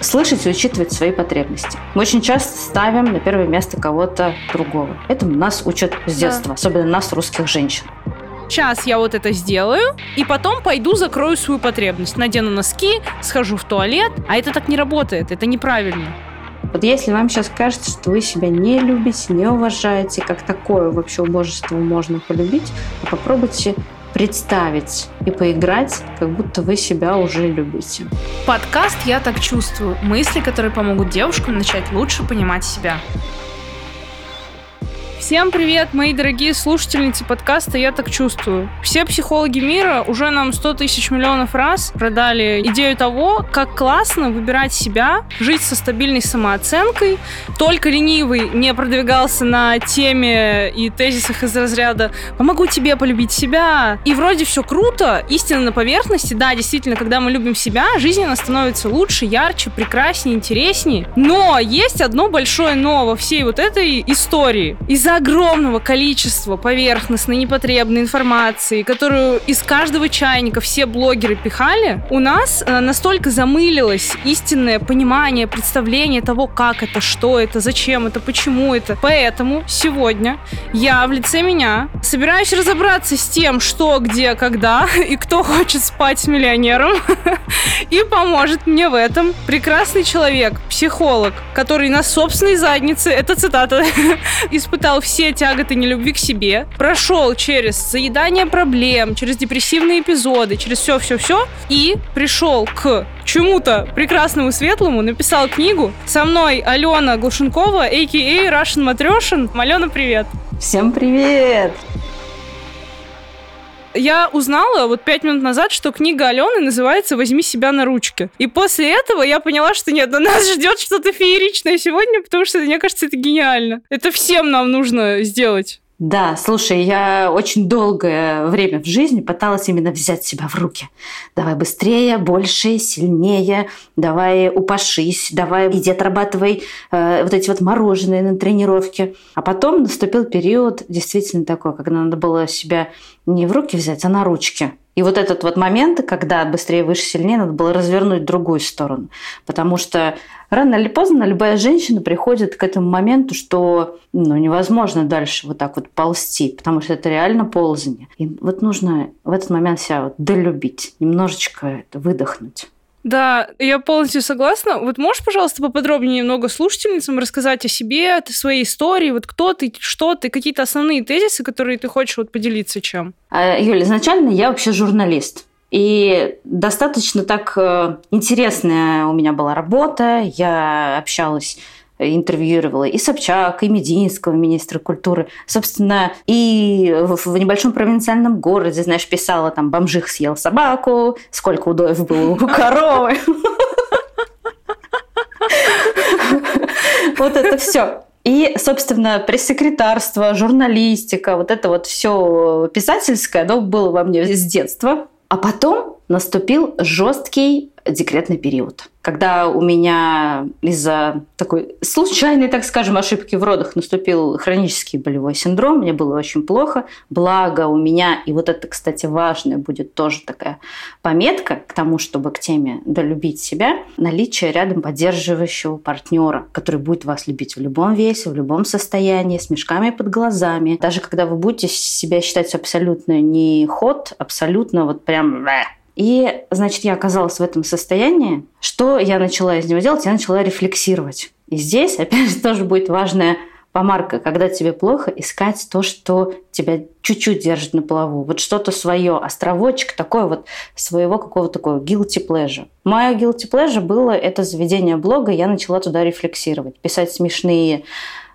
слышать и учитывать свои потребности. Мы очень часто ставим на первое место кого-то другого. Этому нас учат с детства, да. особенно нас, русских женщин. Сейчас я вот это сделаю, и потом пойду закрою свою потребность. Надену носки, схожу в туалет. А это так не работает, это неправильно. Вот если вам сейчас кажется, что вы себя не любите, не уважаете, как такое вообще убожество можно полюбить, попробуйте представить и поиграть, как будто вы себя уже любите. Подкаст «Я так чувствую» – мысли, которые помогут девушкам начать лучше понимать себя. Всем привет, мои дорогие слушательницы подкаста «Я так чувствую». Все психологи мира уже нам 100 тысяч миллионов раз продали идею того, как классно выбирать себя, жить со стабильной самооценкой. Только ленивый не продвигался на теме и тезисах из разряда «помогу тебе полюбить себя». И вроде все круто, истина на поверхности. Да, действительно, когда мы любим себя, жизнь она становится лучше, ярче, прекраснее, интереснее. Но есть одно большое но во всей вот этой истории. Из-за огромного количества поверхностной, непотребной информации, которую из каждого чайника все блогеры пихали, у нас э, настолько замылилось истинное понимание, представление того, как это, что это, зачем это, почему это. Поэтому сегодня я в лице меня собираюсь разобраться с тем, что, где, когда и кто хочет спать с миллионером. И поможет мне в этом прекрасный человек, психолог, который на собственной заднице, это цитата, испытал все тяготы нелюбви к себе, прошел через заедание проблем, через депрессивные эпизоды, через все-все-все и пришел к чему-то прекрасному светлому, написал книгу. Со мной Алена Глушенкова, а.к.а. Russian Матрешин. Алена, привет! Всем привет! Я узнала вот пять минут назад, что книга Алены называется «Возьми себя на ручки». И после этого я поняла, что нет, на нас ждет что-то фееричное сегодня, потому что, мне кажется, это гениально. Это всем нам нужно сделать. Да, слушай, я очень долгое время в жизни пыталась именно взять себя в руки. Давай быстрее, больше, сильнее, давай упашись, давай иди отрабатывай э, вот эти вот мороженые на тренировке. А потом наступил период действительно такой, когда надо было себя не в руки взять, а на ручки. И вот этот вот момент, когда быстрее, выше, сильнее, надо было развернуть другую сторону. Потому что рано или поздно любая женщина приходит к этому моменту, что ну, невозможно дальше вот так вот ползти, потому что это реально ползание. И вот нужно в этот момент себя вот долюбить, немножечко это выдохнуть. Да, я полностью согласна. Вот можешь, пожалуйста, поподробнее немного слушательницам рассказать о себе, о своей истории, вот кто ты, что ты, какие-то основные тезисы, которые ты хочешь вот поделиться чем? А, Юля, изначально я вообще журналист. И достаточно так э, интересная у меня была работа. Я общалась интервьюировала и Собчак, и Мединского, министра культуры. Собственно, и в небольшом провинциальном городе, знаешь, писала там «бомжих съел собаку», «сколько удоев было у коровы». Вот это все. И, собственно, пресс-секретарство, журналистика, вот это вот все писательское, оно было во мне с детства. А потом наступил жесткий декретный период. Когда у меня из-за такой случайной, так скажем, ошибки в родах наступил хронический болевой синдром, мне было очень плохо. Благо у меня, и вот это, кстати, важная будет тоже такая пометка к тому, чтобы к теме долюбить себя, наличие рядом поддерживающего партнера, который будет вас любить в любом весе, в любом состоянии, с мешками под глазами. Даже когда вы будете себя считать абсолютно не ход, абсолютно вот прям и, значит, я оказалась в этом состоянии. Что я начала из него делать? Я начала рефлексировать. И здесь, опять же, тоже будет важная помарка, когда тебе плохо, искать то, что тебя чуть-чуть держит на плаву. Вот что-то свое, островочек такой вот своего какого-то такого guilty pleasure. Мое guilty pleasure было это заведение блога, я начала туда рефлексировать, писать смешные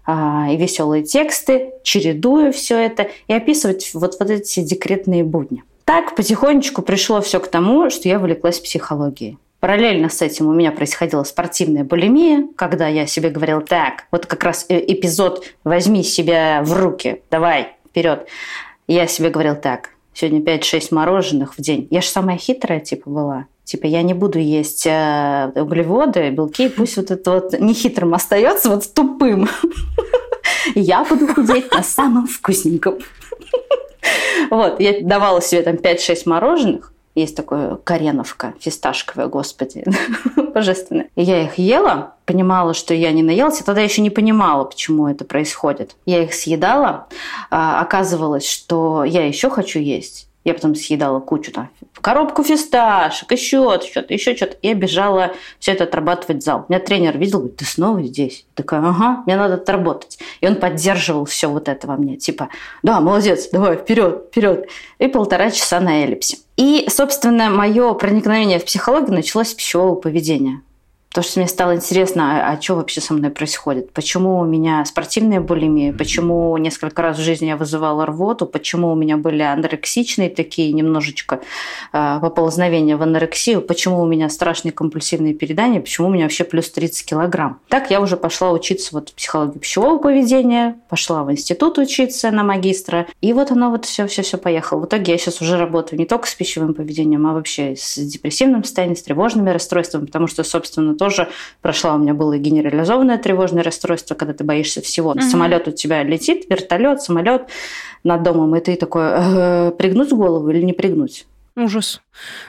а, и веселые тексты, чередуя все это и описывать вот, вот эти декретные будни. Так потихонечку пришло все к тому, что я увлеклась психологией. Параллельно с этим у меня происходила спортивная булимия, когда я себе говорила, так, вот как раз э, эпизод «возьми себя в руки, давай, вперед». Я себе говорила, так, сегодня 5-6 мороженых в день. Я же самая хитрая, типа, была. Типа, я не буду есть э, углеводы, белки, пусть вот это вот нехитрым остается, вот тупым. Я буду худеть на самом вкусненьком. Вот, я давала себе там 5-6 мороженых, Есть такое кореновка фисташковая, господи, божественная. И я их ела, понимала, что я не наелась, и тогда еще не понимала, почему это происходит. Я их съедала, а, оказывалось, что я еще хочу есть. Я потом съедала кучу там коробку фисташек, еще что-то, еще что-то. И бежала все это отрабатывать в зал. Меня тренер видел, говорит, ты снова здесь? Я такая, ага, мне надо отработать. И он поддерживал все вот это во мне. Типа, да, молодец, давай, вперед, вперед. И полтора часа на эллипсе. И, собственно, мое проникновение в психологию началось с пищевого поведения. Потому что мне стало интересно, а, а что вообще со мной происходит? Почему у меня спортивная булимия? Почему несколько раз в жизни я вызывала рвоту? Почему у меня были анорексичные такие немножечко э, поползновения в анорексию? Почему у меня страшные компульсивные передания? Почему у меня вообще плюс 30 килограмм? Так я уже пошла учиться вот психологии пищевого поведения, пошла в институт учиться на магистра. И вот оно вот все-все-все поехало. В итоге я сейчас уже работаю не только с пищевым поведением, а вообще с депрессивным состоянием, с тревожными расстройствами, потому что, собственно, то, тоже прошла. У меня было и генерализованное тревожное расстройство, когда ты боишься всего. Угу. Самолет у тебя летит, вертолет, самолет над домом, и ты такой, э, пригнуть голову или не пригнуть? Ужас.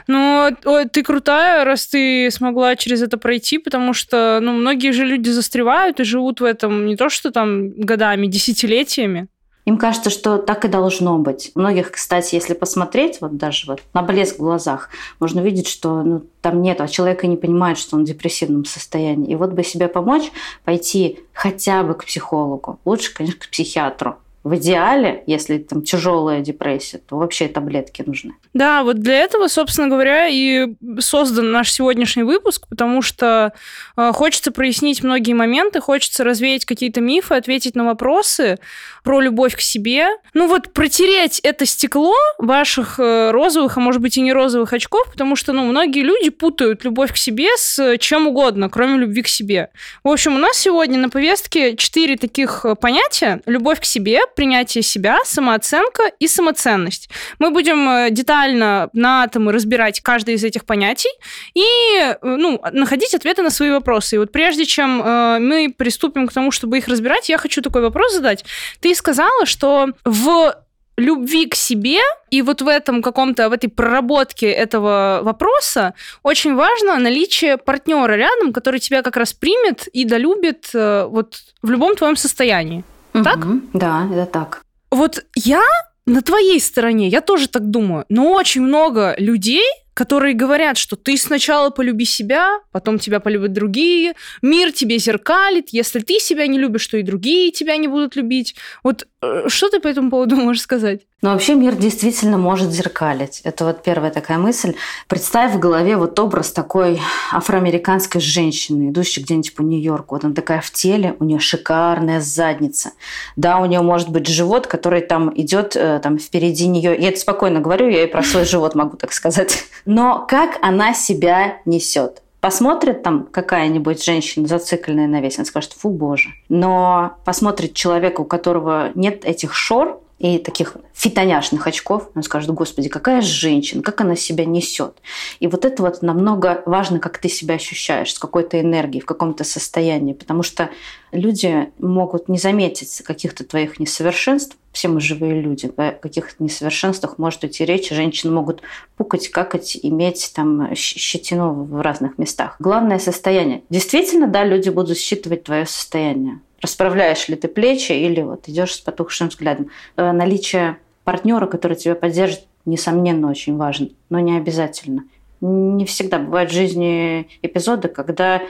Ну, ты крутая, раз ты смогла через это пройти, потому что, ну, многие же люди застревают и живут в этом не то, что там годами, десятилетиями. Им кажется, что так и должно быть. У многих, кстати, если посмотреть, вот даже вот на блеск в глазах, можно видеть, что ну, там нет, а человек и не понимает, что он в депрессивном состоянии. И вот бы себе помочь, пойти хотя бы к психологу, лучше, конечно, к психиатру, в идеале, если там тяжелая депрессия, то вообще таблетки нужны. Да, вот для этого, собственно говоря, и создан наш сегодняшний выпуск, потому что э, хочется прояснить многие моменты, хочется развеять какие-то мифы, ответить на вопросы про любовь к себе. Ну вот протереть это стекло ваших э, розовых, а может быть и не розовых очков, потому что, ну, многие люди путают любовь к себе с чем угодно, кроме любви к себе. В общем, у нас сегодня на повестке четыре таких э, понятия. Любовь к себе, принятие себя, самооценка и самоценность. Мы будем э, детально на атомы разбирать каждое из этих понятий и э, ну, находить ответы на свои вопросы. И вот прежде чем э, мы приступим к тому, чтобы их разбирать, я хочу такой вопрос задать. Ты сказала, что в любви к себе и вот в этом каком-то, в этой проработке этого вопроса очень важно наличие партнера рядом, который тебя как раз примет и долюбит вот в любом твоем состоянии. Угу, так? Да, это так. Вот я на твоей стороне, я тоже так думаю, но очень много людей, которые говорят, что ты сначала полюби себя, потом тебя полюбят другие, мир тебе зеркалит, если ты себя не любишь, то и другие тебя не будут любить. Вот э, что ты по этому поводу можешь сказать? Ну, вообще мир действительно может зеркалить. Это вот первая такая мысль. Представь в голове вот образ такой афроамериканской женщины, идущей где-нибудь по Нью-Йорку. Вот она такая в теле, у нее шикарная задница. Да, у нее может быть живот, который там идет э, там впереди нее. Я это спокойно говорю, я и про свой живот могу так сказать. Но как она себя несет? Посмотрит там какая-нибудь женщина зацикленная на весь, она скажет, фу, боже. Но посмотрит человека, у которого нет этих шор, и таких фитоняшных очков, он скажет, господи, какая женщина, как она себя несет. И вот это вот намного важно, как ты себя ощущаешь, с какой-то энергией, в каком-то состоянии, потому что люди могут не заметить каких-то твоих несовершенств, все мы живые люди, о каких-то несовершенствах может идти речь, женщины могут пукать, какать, иметь там щетину в разных местах. Главное состояние. Действительно, да, люди будут считывать твое состояние расправляешь ли ты плечи или вот идешь с потухшим взглядом. Э, наличие партнера, который тебя поддержит, несомненно, очень важно, но не обязательно. Не всегда бывают в жизни эпизоды, когда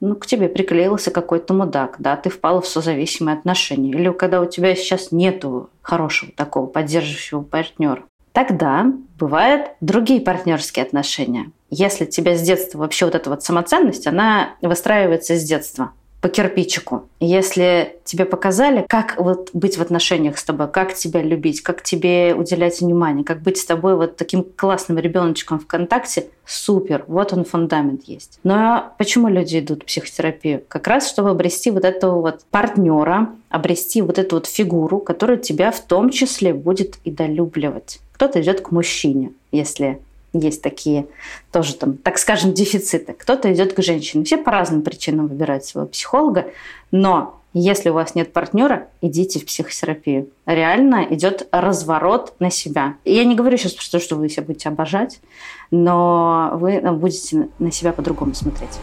ну, к тебе приклеился какой-то мудак, да, ты впала в созависимые отношения, или когда у тебя сейчас нету хорошего такого поддерживающего партнера. Тогда бывают другие партнерские отношения. Если тебя с детства вообще вот эта вот самоценность, она выстраивается с детства по кирпичику. Если тебе показали, как вот быть в отношениях с тобой, как тебя любить, как тебе уделять внимание, как быть с тобой вот таким классным ребеночком ВКонтакте, супер, вот он фундамент есть. Но почему люди идут в психотерапию? Как раз, чтобы обрести вот этого вот партнера, обрести вот эту вот фигуру, которая тебя в том числе будет и долюбливать. Кто-то идет к мужчине, если есть такие тоже там, так скажем, дефициты. Кто-то идет к женщине. Все по разным причинам выбирают своего психолога, но Если у вас нет партнера, идите в психотерапию. Реально идет разворот на себя. Я не говорю сейчас про то, что вы себя будете обожать, но вы будете на себя по-другому смотреть.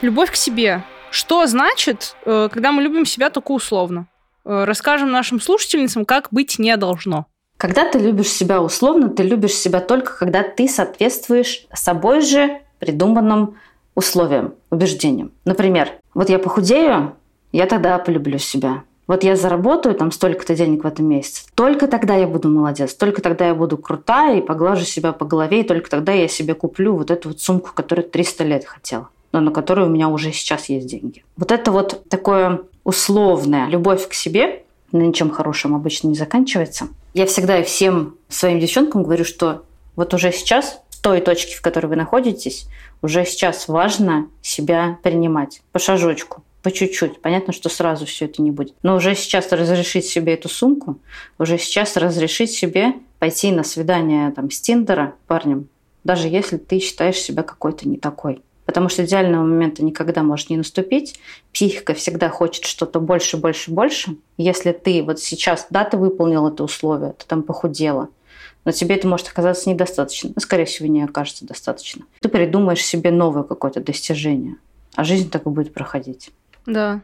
Любовь к себе. Что значит, э, когда мы любим себя только условно? Э, расскажем нашим слушательницам, как быть не должно. Когда ты любишь себя условно, ты любишь себя только когда ты соответствуешь собой же придуманным условиям, убеждениям. Например, вот я похудею, я тогда полюблю себя. Вот я заработаю там столько-то денег в этом месяце, только тогда я буду молодец, только тогда я буду крутая и поглажу себя по голове, и только тогда я себе куплю вот эту вот сумку, которую 300 лет хотела, но на которую у меня уже сейчас есть деньги. Вот это вот такое условная любовь к себе ничем хорошем обычно не заканчивается. Я всегда и всем своим девчонкам говорю, что вот уже сейчас той точки, в которой вы находитесь, уже сейчас важно себя принимать по шажочку, по чуть-чуть. Понятно, что сразу все это не будет. Но уже сейчас разрешить себе эту сумку, уже сейчас разрешить себе пойти на свидание там, с Тиндера парнем, даже если ты считаешь себя какой-то не такой. Потому что идеального момента никогда может не наступить. Психика всегда хочет что-то больше, больше, больше. Если ты вот сейчас, да, ты выполнил это условие, ты там похудела – но тебе это может оказаться недостаточно. Ну, скорее всего, не окажется достаточно. Ты придумаешь себе новое какое-то достижение, а жизнь так и будет проходить. Да,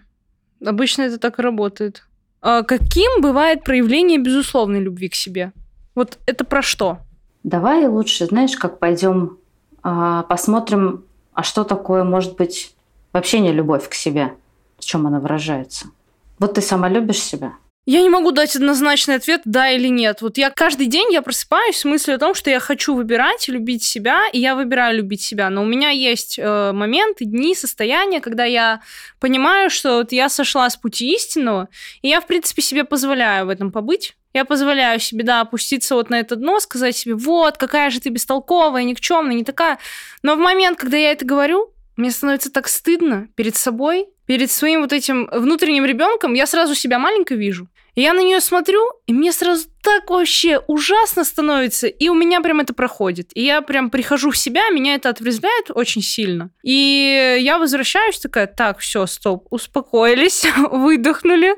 обычно это так и работает. А каким бывает проявление безусловной любви к себе? Вот это про что? Давай лучше, знаешь, как пойдем а, посмотрим, а что такое может быть вообще не любовь к себе, в чем она выражается. Вот ты сама любишь себя – я не могу дать однозначный ответ, да или нет. Вот я каждый день я просыпаюсь с мыслью о том, что я хочу выбирать, любить себя, и я выбираю любить себя. Но у меня есть э, моменты, дни, состояния, когда я понимаю, что вот я сошла с пути истинного, и я, в принципе, себе позволяю в этом побыть. Я позволяю себе, да, опуститься вот на это дно, сказать себе, вот, какая же ты бестолковая, никчемная, не такая. Но в момент, когда я это говорю, мне становится так стыдно перед собой, перед своим вот этим внутренним ребенком, я сразу себя маленько вижу. И я на нее смотрю, и мне сразу так вообще ужасно становится, и у меня прям это проходит. И я прям прихожу в себя, меня это отрезвляет очень сильно. И я возвращаюсь такая, так, все, стоп, успокоились, выдохнули,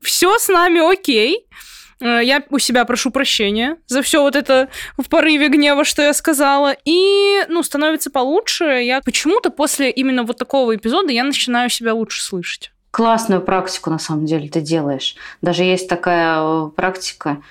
все с нами окей. Э, я у себя прошу прощения за все вот это в порыве гнева, что я сказала. И, ну, становится получше. Я почему-то после именно вот такого эпизода я начинаю себя лучше слышать классную практику на самом деле ты делаешь. Даже есть такая э, практика,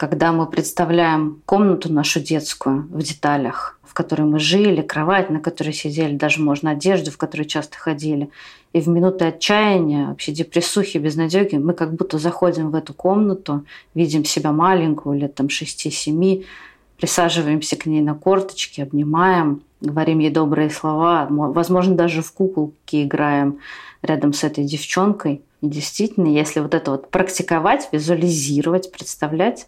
когда мы представляем комнату нашу детскую в деталях, в которой мы жили, кровать, на которой сидели, даже можно одежду, в которой часто ходили. И в минуты отчаяния, вообще депрессухи, безнадеги, мы как будто заходим в эту комнату, видим себя маленькую, лет там 6-7, присаживаемся к ней на корточки, обнимаем, говорим ей добрые слова, возможно, даже в куколки играем рядом с этой девчонкой. И действительно, если вот это вот практиковать, визуализировать, представлять,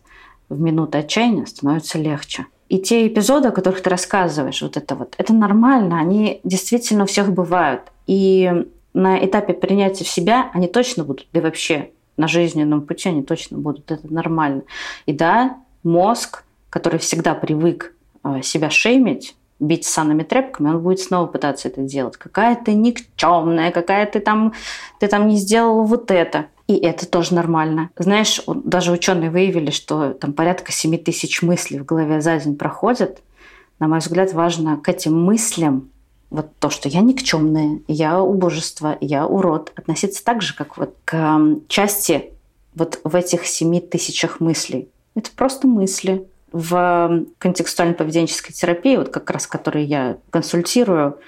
в минуты отчаяния становится легче. И те эпизоды, о которых ты рассказываешь, вот это вот, это нормально, они действительно у всех бывают. И на этапе принятия в себя они точно будут, да и вообще на жизненном пути они точно будут, это нормально. И да, мозг, который всегда привык э, себя шеймить, бить санными тряпками, он будет снова пытаться это делать. Какая ты никчемная, какая ты там, ты там не сделала вот это. И это тоже нормально. Знаешь, даже ученые выявили, что там порядка 7 тысяч мыслей в голове за день проходят. На мой взгляд, важно к этим мыслям вот то, что я никчемная, я убожество, я урод, относиться так же, как вот к части вот в этих семи тысячах мыслей. Это просто мысли в контекстуально-поведенческой терапии, вот как раз которой я консультирую,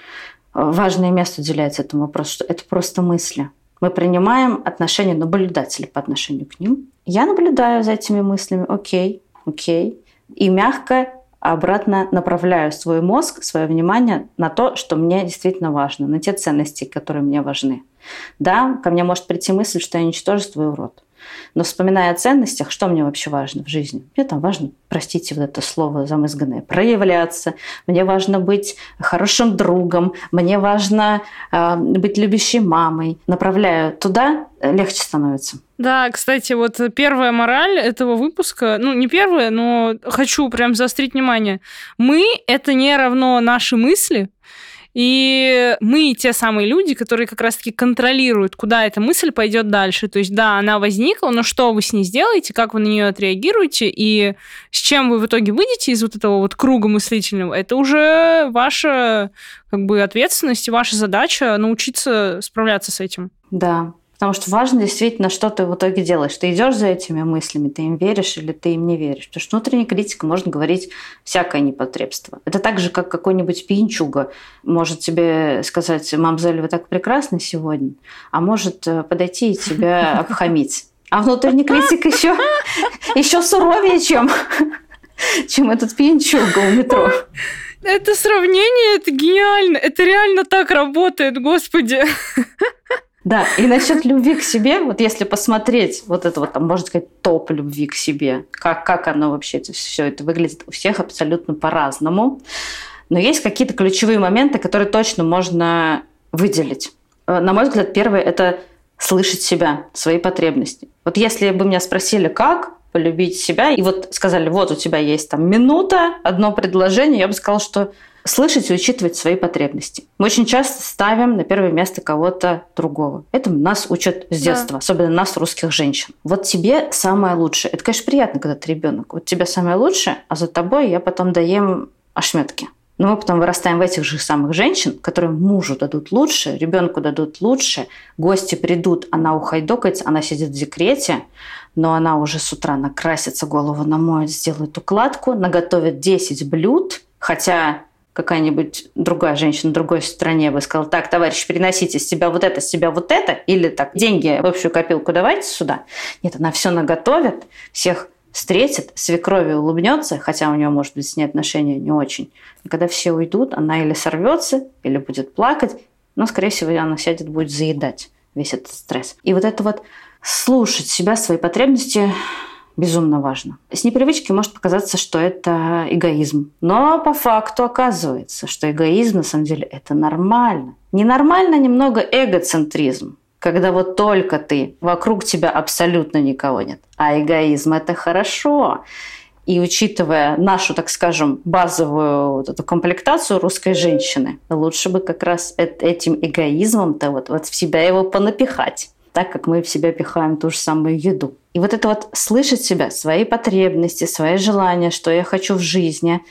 важное место уделяется этому вопросу, что это просто мысли. Мы принимаем отношение наблюдателя по отношению к ним. Я наблюдаю за этими мыслями, окей, окей, и мягко обратно направляю свой мозг, свое внимание на то, что мне действительно важно, на те ценности, которые мне важны. Да, ко мне может прийти мысль, что я ничтожество и урод. Но вспоминая о ценностях, что мне вообще важно в жизни? Мне там важно, простите вот это слово замызганное, проявляться. Мне важно быть хорошим другом. Мне важно э, быть любящей мамой. Направляю туда, легче становится. Да, кстати, вот первая мораль этого выпуска, ну не первая, но хочу прям заострить внимание. Мы — это не равно наши мысли, И мы те самые люди, которые как раз-таки контролируют, куда эта мысль пойдет дальше. То есть, да, она возникла, но что вы с ней сделаете, как вы на нее отреагируете, и с чем вы в итоге выйдете из вот этого вот круга мыслительного, это уже ваша как бы ответственность и ваша задача научиться справляться с этим. Да, Потому что важно действительно, что ты в итоге делаешь. Ты идешь за этими мыслями, ты им веришь или ты им не веришь. Потому что внутренняя критика может говорить всякое непотребство. Это так же, как какой-нибудь пинчуга может тебе сказать, мамзель, вы так прекрасны сегодня, а может э, подойти и тебя обхамить. А внутренний критик еще, еще суровее, чем, чем этот пинчуга у метро. Это сравнение, это гениально. Это реально так работает, господи. Да, и насчет любви к себе, вот если посмотреть вот это вот, там, можно сказать, топ любви к себе, как, как оно вообще это, все это выглядит у всех абсолютно по-разному. Но есть какие-то ключевые моменты, которые точно можно выделить. Э, на мой взгляд, первое – это слышать себя, свои потребности. Вот если бы меня спросили, как полюбить себя, и вот сказали, вот у тебя есть там минута, одно предложение, я бы сказала, что слышать и учитывать свои потребности. Мы очень часто ставим на первое место кого-то другого. Это нас учат с детства, да. особенно нас, русских женщин. Вот тебе самое лучшее. Это, конечно, приятно, когда ты ребенок. Вот тебе самое лучшее, а за тобой я потом доем ошметки. Но мы потом вырастаем в этих же самых женщин, которым мужу дадут лучше, ребенку дадут лучше, гости придут, она ухайдокается, она сидит в декрете, но она уже с утра накрасится, голову намоет, сделает укладку, наготовит 10 блюд, хотя какая-нибудь другая женщина в другой стране бы сказала, так, товарищ, переносите с себя вот это, с себя вот это, или так, деньги в общую копилку давайте сюда. Нет, она все наготовит, всех встретит, свекрови улыбнется, хотя у нее, может быть, с ней отношения не очень. И когда все уйдут, она или сорвется, или будет плакать, но, скорее всего, она сядет, будет заедать весь этот стресс. И вот это вот слушать себя, свои потребности безумно важно. С непривычки может показаться, что это эгоизм. Но по факту оказывается, что эгоизм на самом деле это нормально. Ненормально немного эгоцентризм, когда вот только ты, вокруг тебя абсолютно никого нет. А эгоизм – это хорошо. И учитывая нашу, так скажем, базовую вот эту комплектацию русской женщины, лучше бы как раз этим эгоизмом-то вот, вот в себя его понапихать так как мы в себя пихаем ту же самую еду. И вот это вот слышать себя, свои потребности, свои желания, что я хочу в жизни,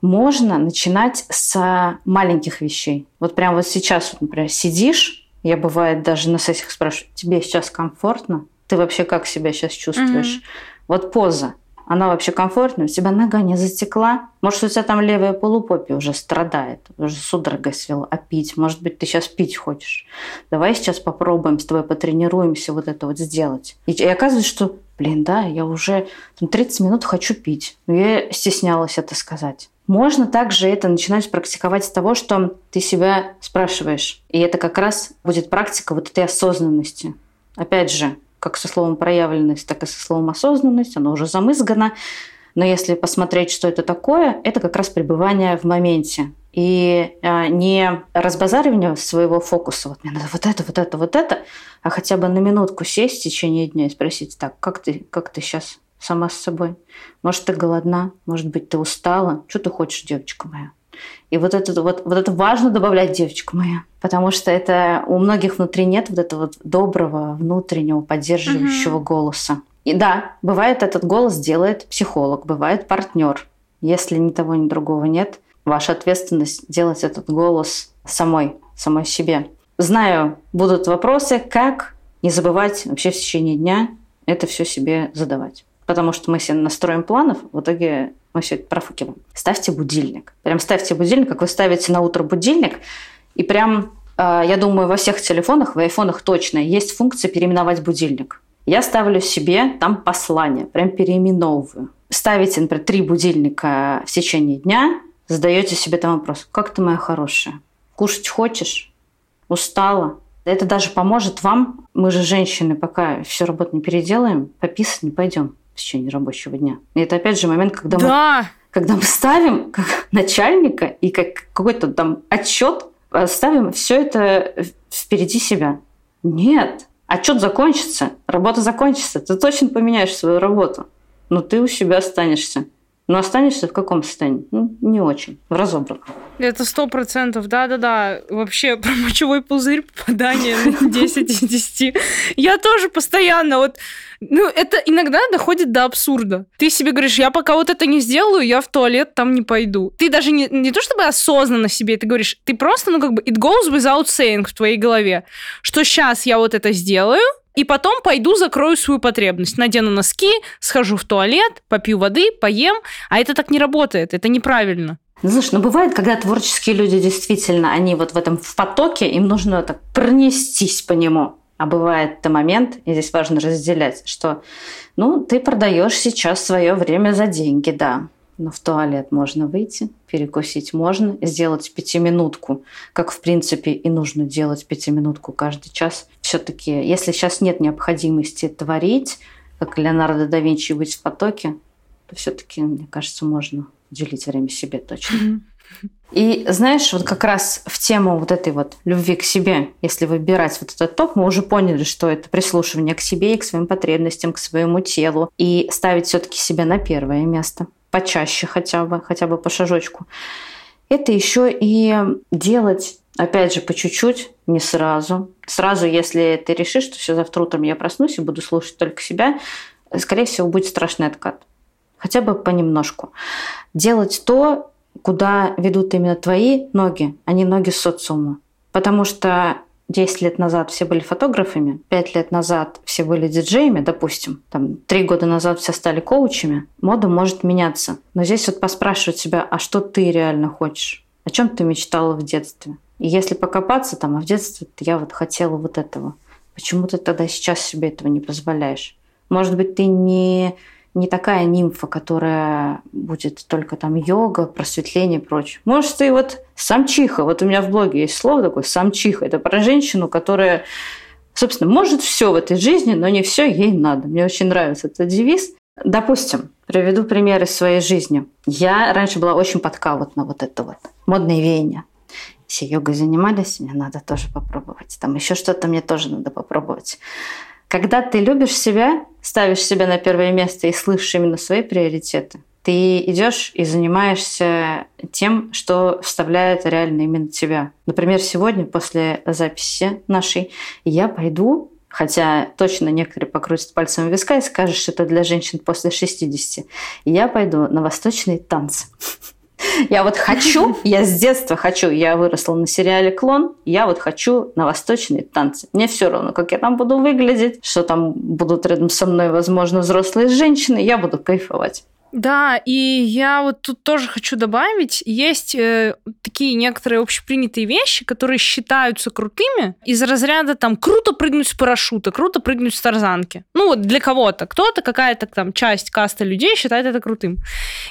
можно начинать с маленьких вещей. Вот прямо вот сейчас, например, сидишь, я бывает даже на сессиях спрашиваю, тебе сейчас комфортно? Ты вообще как себя сейчас чувствуешь? Mm-hmm. Вот поза она вообще комфортная, у тебя нога не затекла. Может, у тебя там левая полупопия уже страдает, уже судорога свела, а пить? Может быть, ты сейчас пить хочешь? Давай сейчас попробуем с тобой потренируемся вот это вот сделать. И, и оказывается, что, блин, да, я уже там, 30 минут хочу пить. Но я стеснялась это сказать. Можно также это начинать практиковать с того, что ты себя спрашиваешь. И это как раз будет практика вот этой осознанности. Опять же, как со словом проявленность, так и со словом осознанность, оно уже замызгано. Но если посмотреть, что это такое, это как раз пребывание в моменте. И а, не разбазаривание своего фокуса, вот мне надо вот это, вот это, вот это, а хотя бы на минутку сесть в течение дня и спросить, так, как ты, как ты сейчас сама с собой? Может, ты голодна, может быть, ты устала? Что ты хочешь, девочка моя? И вот это, вот, вот это важно добавлять, девочка моя, потому что это у многих внутри нет вот этого вот доброго, внутреннего, поддерживающего mm-hmm. голоса. И да, бывает этот голос делает психолог, бывает партнер. Если ни того, ни другого нет, ваша ответственность делать этот голос самой, самой себе. Знаю, будут вопросы, как не забывать вообще в течение дня это все себе задавать. Потому что мы себе настроим планов, в итоге мы все это профукиваем. Ставьте будильник. Прям ставьте будильник, как вы ставите на утро будильник. И прям, э, я думаю, во всех телефонах, в айфонах точно есть функция переименовать будильник. Я ставлю себе там послание, прям переименовываю. Ставите, например, три будильника в течение дня, задаете себе там вопрос, как ты моя хорошая? Кушать хочешь? Устала? Это даже поможет вам, мы же женщины, пока всю работу не переделаем, пописать не пойдем течение рабочего дня. И это опять же момент, когда да. мы когда мы ставим как начальника и как какой-то там отчет, э, ставим все это впереди себя. Нет, отчет закончится, работа закончится, ты точно поменяешь свою работу, но ты у себя останешься. Но останешься в каком состоянии? Ну, не очень, в разобранном. Это сто процентов, да-да-да. Вообще про мочевой пузырь попадание на 10 из 10. Я тоже постоянно вот... Ну, это иногда доходит до абсурда. Ты себе говоришь, я пока вот это не сделаю, я в туалет там не пойду. Ты даже не, не то чтобы осознанно себе это говоришь, ты просто, ну, как бы, it goes without saying в твоей голове, что сейчас я вот это сделаю, и потом пойду закрою свою потребность. Надену носки, схожу в туалет, попью воды, поем. А это так не работает, это неправильно. Ну, слушай, ну бывает, когда творческие люди действительно, они вот в этом в потоке, им нужно так пронестись по нему. А бывает это момент, и здесь важно разделять, что ну, ты продаешь сейчас свое время за деньги, да. Но в туалет можно выйти, перекусить можно, сделать пятиминутку, как в принципе и нужно делать пятиминутку каждый час. Все-таки, если сейчас нет необходимости творить, как Леонардо да Винчи быть в потоке, то все-таки, мне кажется, можно уделить время себе точно. И знаешь, вот как раз в тему вот этой вот любви к себе, если выбирать вот этот топ, мы уже поняли, что это прислушивание к себе и к своим потребностям, к своему телу, и ставить все-таки себя на первое место, почаще хотя бы, хотя бы по шажочку. Это еще и делать, опять же, по чуть-чуть, не сразу. Сразу, если ты решишь, что все завтра утром я проснусь и буду слушать только себя, скорее всего, будет страшный откат. Хотя бы понемножку. Делать то, куда ведут именно твои ноги, а не ноги социума. Потому что 10 лет назад все были фотографами, 5 лет назад все были диджеями, допустим, там 3 года назад все стали коучами, мода может меняться. Но здесь вот поспрашивать себя, а что ты реально хочешь? О чем ты мечтала в детстве? И если покопаться там, а в детстве я вот хотела вот этого. Почему ты тогда сейчас себе этого не позволяешь? Может быть, ты не не такая нимфа, которая будет только там йога, просветление и прочее. Может, ты вот самчиха. Вот у меня в блоге есть слово такое самчиха. Это про женщину, которая, собственно, может все в этой жизни, но не все ей надо. Мне очень нравится этот девиз. Допустим, приведу пример из своей жизни. Я раньше была очень подка вот на вот это вот модное веяние. Все йогой занимались, мне надо тоже попробовать. Там еще что-то мне тоже надо попробовать. Когда ты любишь себя, ставишь себя на первое место и слышишь именно свои приоритеты, ты идешь и занимаешься тем, что вставляет реально именно тебя. Например, сегодня после записи нашей я пойду Хотя точно некоторые покрутят пальцем виска и скажут, что это для женщин после 60. Я пойду на восточные танцы. Я вот хочу, я с детства хочу, я выросла на сериале «Клон», я вот хочу на восточные танцы. Мне все равно, как я там буду выглядеть, что там будут рядом со мной, возможно, взрослые женщины, я буду кайфовать. Да, и я вот тут тоже хочу добавить, есть э, такие некоторые общепринятые вещи, которые считаются крутыми из разряда там круто прыгнуть с парашюта, круто прыгнуть с тарзанки. Ну вот для кого-то, кто-то, какая-то там часть каста людей считает это крутым.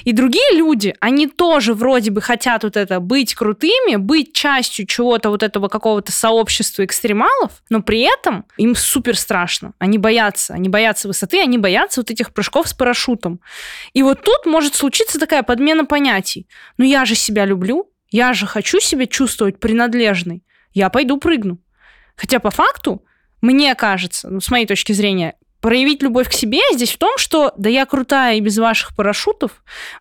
И другие люди, они тоже вроде бы хотят вот это быть крутыми, быть частью чего-то вот этого какого-то сообщества экстремалов, но при этом им супер страшно. Они боятся, они боятся высоты, они боятся вот этих прыжков с парашютом. И вот тут может случиться такая подмена понятий. Ну я же себя люблю, я же хочу себя чувствовать принадлежной. Я пойду прыгну. Хотя по факту, мне кажется, ну, с моей точки зрения, проявить любовь к себе здесь в том, что да я крутая и без ваших парашютов.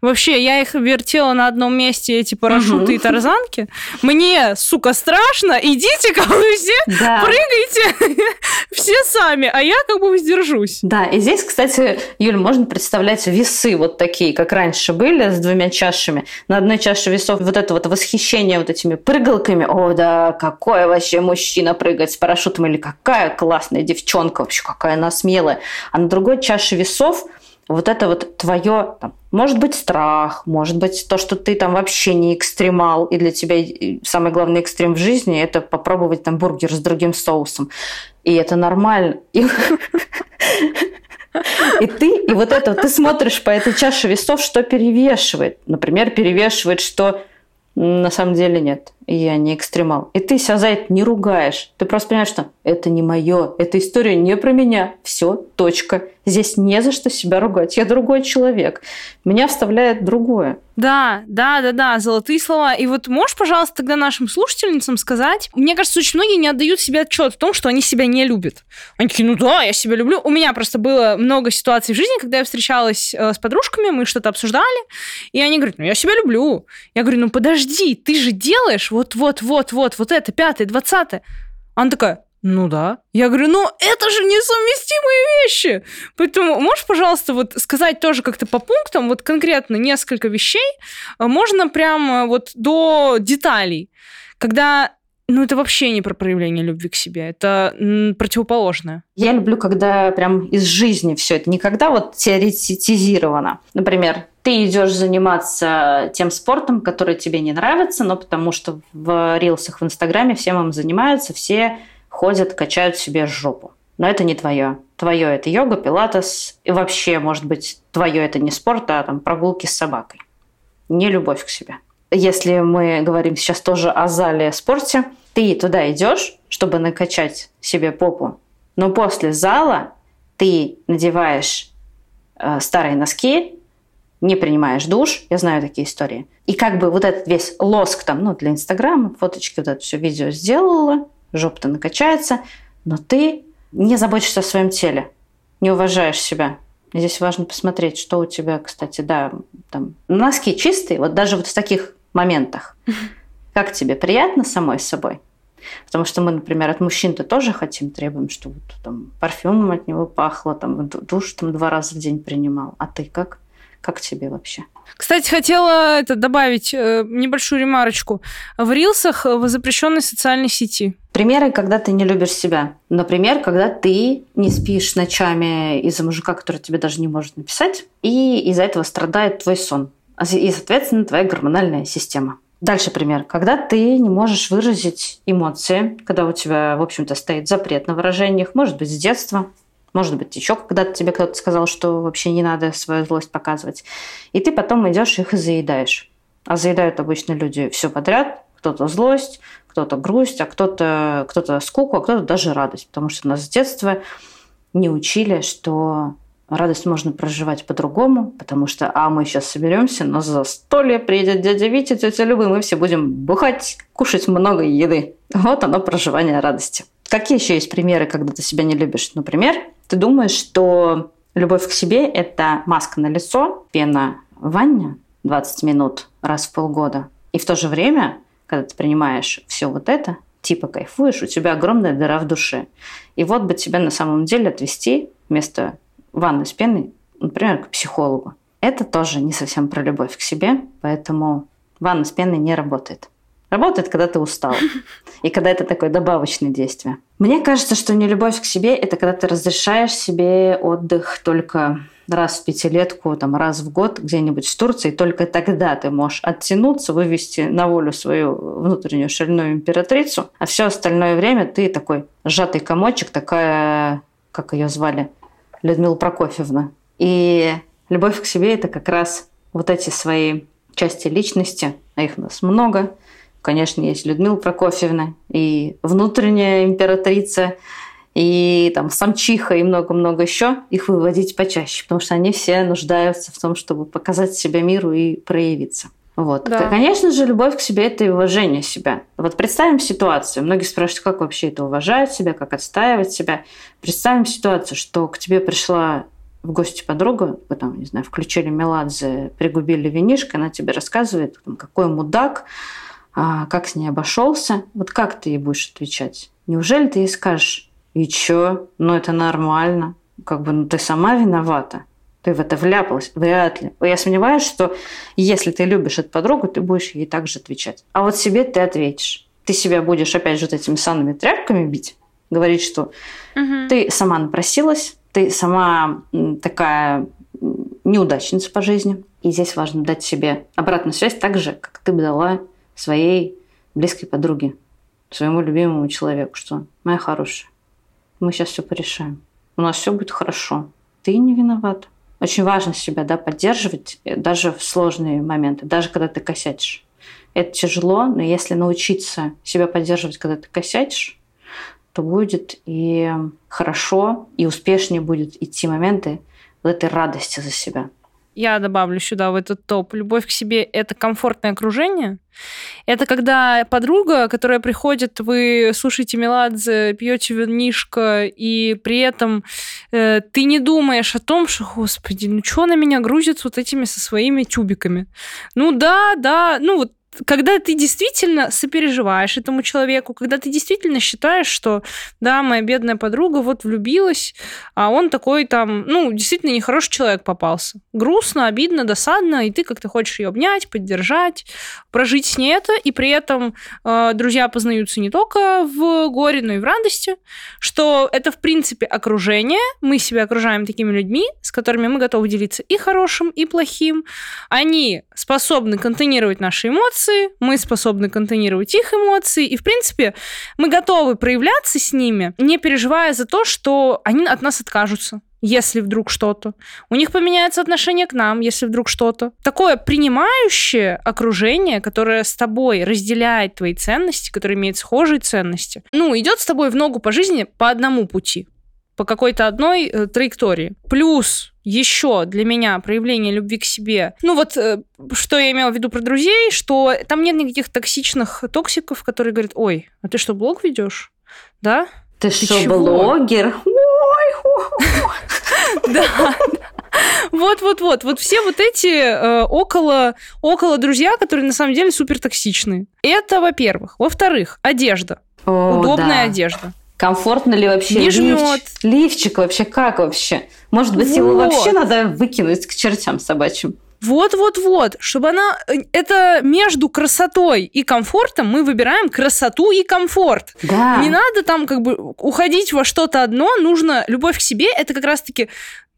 Вообще, я их вертела на одном месте, эти парашюты угу. и тарзанки. Мне, сука, страшно. Идите ко мне все, да. прыгайте все сами, а я как бы воздержусь. Да, и здесь, кстати, Юль, можно представлять весы вот такие, как раньше были, с двумя чашами. На одной чаше весов вот это вот восхищение вот этими прыгалками. О, да, какой вообще мужчина прыгает с парашютом, или какая классная девчонка, вообще какая она смелая белое, а на другой чаше весов вот это вот твое, там, может быть, страх, может быть, то, что ты там вообще не экстремал, и для тебя самый главный экстрем в жизни – это попробовать там бургер с другим соусом. И это нормально. И ты, и вот это, ты смотришь по этой чаше весов, что перевешивает. Например, перевешивает, что на самом деле нет, я не экстремал. И ты себя за это не ругаешь. Ты просто понимаешь, что это не мое, эта история не про меня. Все, точка. Здесь не за что себя ругать. Я другой человек. Меня вставляет другое. Да, да, да, да, золотые слова. И вот можешь, пожалуйста, тогда нашим слушательницам сказать, мне кажется, очень многие не отдают себе отчет в том, что они себя не любят. Они такие, ну да, я себя люблю. У меня просто было много ситуаций в жизни, когда я встречалась э, с подружками, мы что-то обсуждали, и они говорят, ну я себя люблю. Я говорю, ну подожди, ты же делаешь вот-вот-вот-вот, вот это, пятое, двадцатое. Она такая, ну да. Я говорю, ну это же несовместимые вещи. Поэтому можешь, пожалуйста, вот сказать тоже как-то по пунктам, вот конкретно несколько вещей, а можно прямо вот до деталей, когда ну, это вообще не про проявление любви к себе, это противоположное. Я люблю, когда прям из жизни все это, не когда вот теоретизировано. Например, ты идешь заниматься тем спортом, который тебе не нравится, но потому что в рилсах в Инстаграме всем им занимаются, все ходят, качают себе жопу. Но это не твое. Твое это йога, пилатес. И вообще, может быть, твое это не спорт, а там прогулки с собакой. Не любовь к себе. Если мы говорим сейчас тоже о зале спорте, ты туда идешь, чтобы накачать себе попу, но после зала ты надеваешь э, старые носки, не принимаешь душ, я знаю такие истории. И как бы вот этот весь лоск там, ну, для Инстаграма, фоточки, вот это все видео сделала, жопа-то накачается, но ты не заботишься о своем теле, не уважаешь себя. Здесь важно посмотреть, что у тебя, кстати, да, там носки чистые, вот даже вот в таких моментах. Как тебе приятно самой собой? Потому что мы, например, от мужчин-то тоже хотим, требуем, чтобы там парфюмом от него пахло, там душ там два раза в день принимал. А ты как? Как тебе вообще? Кстати, хотела это добавить э, небольшую ремарочку. В рилсах в запрещенной социальной сети. Примеры, когда ты не любишь себя. Например, когда ты не спишь ночами из-за мужика, который тебе даже не может написать, и из-за этого страдает твой сон. И, соответственно, твоя гормональная система. Дальше пример. Когда ты не можешь выразить эмоции, когда у тебя, в общем-то, стоит запрет на выражениях, может быть, с детства, может быть, еще когда-то тебе кто-то сказал, что вообще не надо свою злость показывать. И ты потом идешь их и заедаешь. А заедают обычно люди все подряд. Кто-то злость, кто-то грусть, а кто-то кто скуку, а кто-то даже радость. Потому что нас с детства не учили, что радость можно проживать по-другому, потому что, а мы сейчас соберемся, но за застолье приедет дядя Витя, тетя Люба, и мы все будем бухать, кушать много еды. Вот оно проживание радости. Какие еще есть примеры, когда ты себя не любишь? Например, ты думаешь, что любовь к себе – это маска на лицо, пена в ванне 20 минут раз в полгода. И в то же время, когда ты принимаешь все вот это, типа кайфуешь, у тебя огромная дыра в душе. И вот бы тебя на самом деле отвести вместо ванны с пеной, например, к психологу. Это тоже не совсем про любовь к себе, поэтому ванна с пеной не работает. Работает, когда ты устал. И когда это такое добавочное действие. Мне кажется, что не любовь к себе – это когда ты разрешаешь себе отдых только раз в пятилетку, там, раз в год где-нибудь в Турции, только тогда ты можешь оттянуться, вывести на волю свою внутреннюю шальную императрицу, а все остальное время ты такой сжатый комочек, такая, как ее звали, Людмила Прокофьевна. И любовь к себе – это как раз вот эти свои части личности, а их у нас много – Конечно, есть Людмила Прокофьевна и внутренняя императрица, и там самчиха и много-много еще, их выводить почаще, потому что они все нуждаются в том, чтобы показать себя миру и проявиться. Вот. Да. Конечно же, любовь к себе – это и уважение себя. Вот представим ситуацию. Многие спрашивают, как вообще это уважать себя, как отстаивать себя. Представим ситуацию, что к тебе пришла в гости подруга, вы там, не знаю, включили Меладзе, пригубили винишко, она тебе рассказывает, какой мудак, а как с ней обошелся, вот как ты ей будешь отвечать? Неужели ты ей скажешь, и чё, ну это нормально, как бы ну, ты сама виновата, ты в это вляпалась? Вряд ли. Я сомневаюсь, что если ты любишь эту подругу, ты будешь ей так же отвечать. А вот себе ты ответишь. Ты себя будешь опять же вот этими санными тряпками бить, говорить, что угу. ты сама напросилась, ты сама такая неудачница по жизни. И здесь важно дать себе обратную связь так же, как ты бы дала своей близкой подруге, своему любимому человеку, что моя хорошая, мы сейчас все порешаем. У нас все будет хорошо. Ты не виноват. Очень важно себя да, поддерживать э, даже в сложные моменты, даже когда ты косячишь. Это тяжело, но если научиться себя поддерживать, когда ты косячишь, то будет и хорошо, и успешнее будет идти моменты вот этой радости за себя я добавлю сюда в этот топ. Любовь к себе – это комфортное окружение. Это когда подруга, которая приходит, вы слушаете Меладзе, пьете винишко, и при этом э, ты не думаешь о том, что, господи, ну что на меня грузит вот этими со своими тюбиками. Ну да, да, ну вот когда ты действительно сопереживаешь этому человеку, когда ты действительно считаешь, что да, моя бедная подруга вот влюбилась, а он такой там, ну, действительно нехороший человек попался. Грустно, обидно, досадно, и ты как-то хочешь ее обнять, поддержать, прожить с ней это, и при этом э, друзья познаются не только в горе, но и в радости, что это, в принципе, окружение, мы себя окружаем такими людьми, с которыми мы готовы делиться и хорошим, и плохим, они способны контейнировать наши эмоции, эмоции, мы способны контейнировать их эмоции, и, в принципе, мы готовы проявляться с ними, не переживая за то, что они от нас откажутся если вдруг что-то. У них поменяется отношение к нам, если вдруг что-то. Такое принимающее окружение, которое с тобой разделяет твои ценности, которое имеет схожие ценности, ну, идет с тобой в ногу по жизни по одному пути по какой-то одной э, траектории. Плюс еще для меня проявление любви к себе. Ну вот, э, что я имела в виду про друзей, что там нет никаких токсичных токсиков, которые говорят, ой, а ты что, блог ведешь? Да? Ты, ты что, чего? блогер? Ой, да. Вот-вот-вот. Вот все вот эти э, около, около друзья, которые на самом деле супер токсичные. Это, во-первых. Во-вторых, одежда. О, Удобная да. одежда. Комфортно ли вообще не жмет. Лифч, лифчик вообще как вообще? Может быть, вот. его вообще надо выкинуть к чертям собачьим? Вот-вот-вот, чтобы она... Э, это между красотой и комфортом мы выбираем красоту и комфорт. Да. Не надо там как бы уходить во что-то одно, нужно... Любовь к себе – это как раз-таки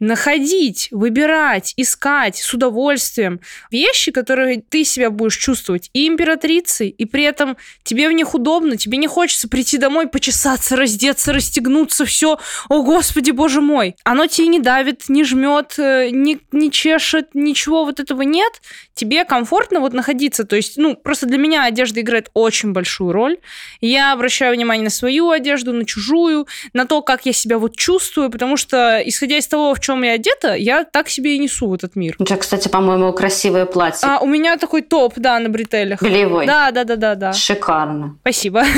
находить, выбирать, искать с удовольствием вещи, которые ты себя будешь чувствовать и императрицей, и при этом тебе в них удобно, тебе не хочется прийти домой, почесаться, раздеться, расстегнуться, все, о господи, боже мой. Оно тебе не давит, не жмет, э, не, не чешет, ничего вот этого нет. Тебе комфортно вот находиться. То есть, ну, просто для меня одежда играет очень большую роль. Я обращаю внимание на свою одежду, на чужую, на то, как я себя вот чувствую, потому что, исходя из того, в чем я одета, я так себе и несу в этот мир. У тебя, кстати, по-моему, красивое платье. А, у меня такой топ, да, на бретелях. Белевой. Да, да, да, да, да. Шикарно. Спасибо.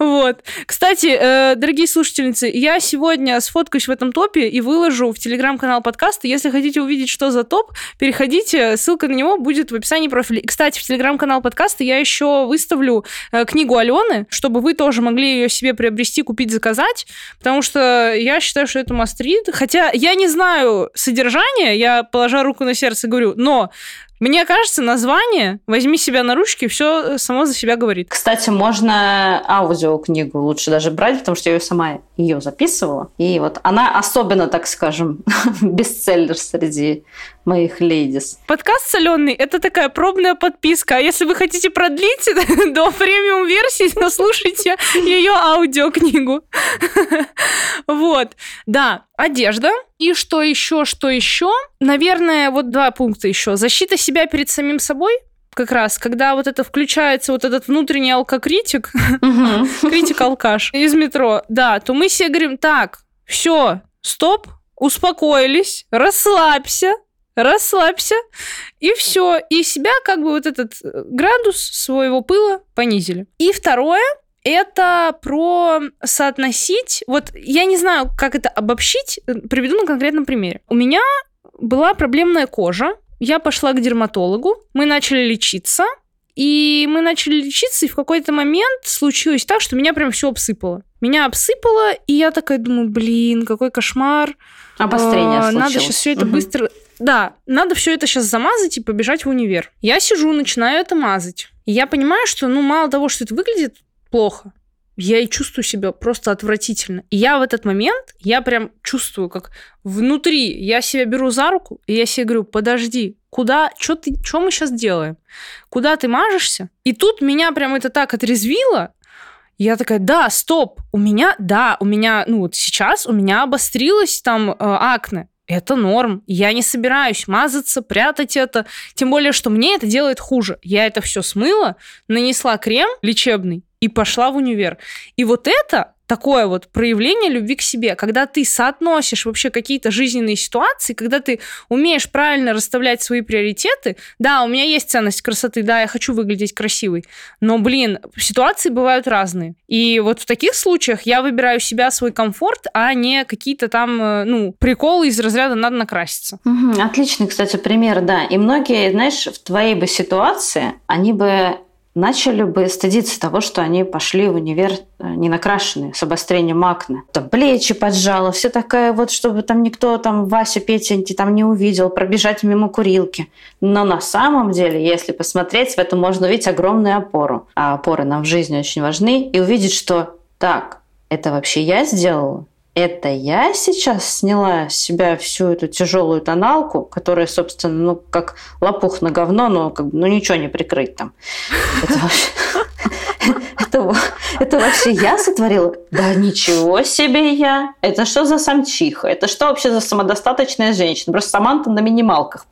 Вот. Кстати, э, дорогие слушательницы, я сегодня сфоткаюсь в этом топе и выложу в телеграм-канал подкаста. Если хотите увидеть, что за топ, переходите, ссылка на него будет в описании профиля. Кстати, в телеграм-канал подкаста я еще выставлю э, книгу Алены, чтобы вы тоже могли ее себе приобрести, купить, заказать, потому что я считаю, что это мастрит. Хотя я не знаю содержания, я, положа руку на сердце, говорю, но мне кажется, название «Возьми себя на ручки» все само за себя говорит. Кстати, можно аудиокнигу лучше даже брать, потому что я ее сама ее записывала. И вот она особенно, так скажем, бестселлер среди моих лейдис. Подкаст соленый – это такая пробная подписка. А если вы хотите продлить до премиум версии, то слушайте ее аудиокнигу. Вот. Да, одежда. И что еще, что еще? Наверное, вот два пункта еще. Защита себя перед самим собой, как раз, когда вот это включается, вот этот внутренний алкокритик, критик-алкаш из метро, да, то мы себе говорим, так, все, стоп, успокоились, расслабься, расслабься, и все. И себя как бы вот этот э, градус своего пыла понизили. И второе, это про соотносить, вот я не знаю, как это обобщить, э, приведу на конкретном примере. У меня была проблемная кожа, я пошла к дерматологу, мы начали лечиться, и мы начали лечиться, и в какой-то момент случилось так, что меня прям все обсыпало. Меня обсыпало, и я такая думаю, блин, какой кошмар. Обострение а, Надо сейчас все это угу. быстро... Да, надо все это сейчас замазать и побежать в универ. Я сижу, начинаю это мазать. И я понимаю, что, ну, мало того, что это выглядит плохо, я и чувствую себя просто отвратительно. И я в этот момент, я прям чувствую, как внутри я себя беру за руку, и я себе говорю, подожди, куда, что ты, что мы сейчас делаем? Куда ты мажешься? И тут меня прям это так отрезвило, я такая, да, стоп, у меня, да, у меня, ну вот сейчас у меня обострилось там э, акне. Это норм. Я не собираюсь мазаться, прятать это. Тем более, что мне это делает хуже. Я это все смыла, нанесла крем лечебный и пошла в универ. И вот это такое вот проявление любви к себе, когда ты соотносишь вообще какие-то жизненные ситуации, когда ты умеешь правильно расставлять свои приоритеты. Да, у меня есть ценность красоты, да, я хочу выглядеть красивой, но, блин, ситуации бывают разные. И вот в таких случаях я выбираю себя, свой комфорт, а не какие-то там, э, ну, приколы из разряда «надо накраситься». Угу, отличный, кстати, пример, да. И многие, знаешь, в твоей бы ситуации, они бы начали бы стыдиться того, что они пошли в универ э, не накрашенные, с обострением акне. Там плечи поджала, все такая вот, чтобы там никто, там Вася, Петя там не увидел, пробежать мимо курилки. Но на самом деле, если посмотреть, в этом можно увидеть огромную опору. А опоры нам в жизни очень важны. И увидеть, что так, это вообще я сделала? Это я сейчас сняла с себя всю эту тяжелую тоналку, которая, собственно, ну, как лопух на говно, но как, ну, ничего не прикрыть там. Это вообще... Это, вообще я сотворила? Да ничего себе я! Это что за самчиха? Это что вообще за самодостаточная женщина? Просто Саманта на минималках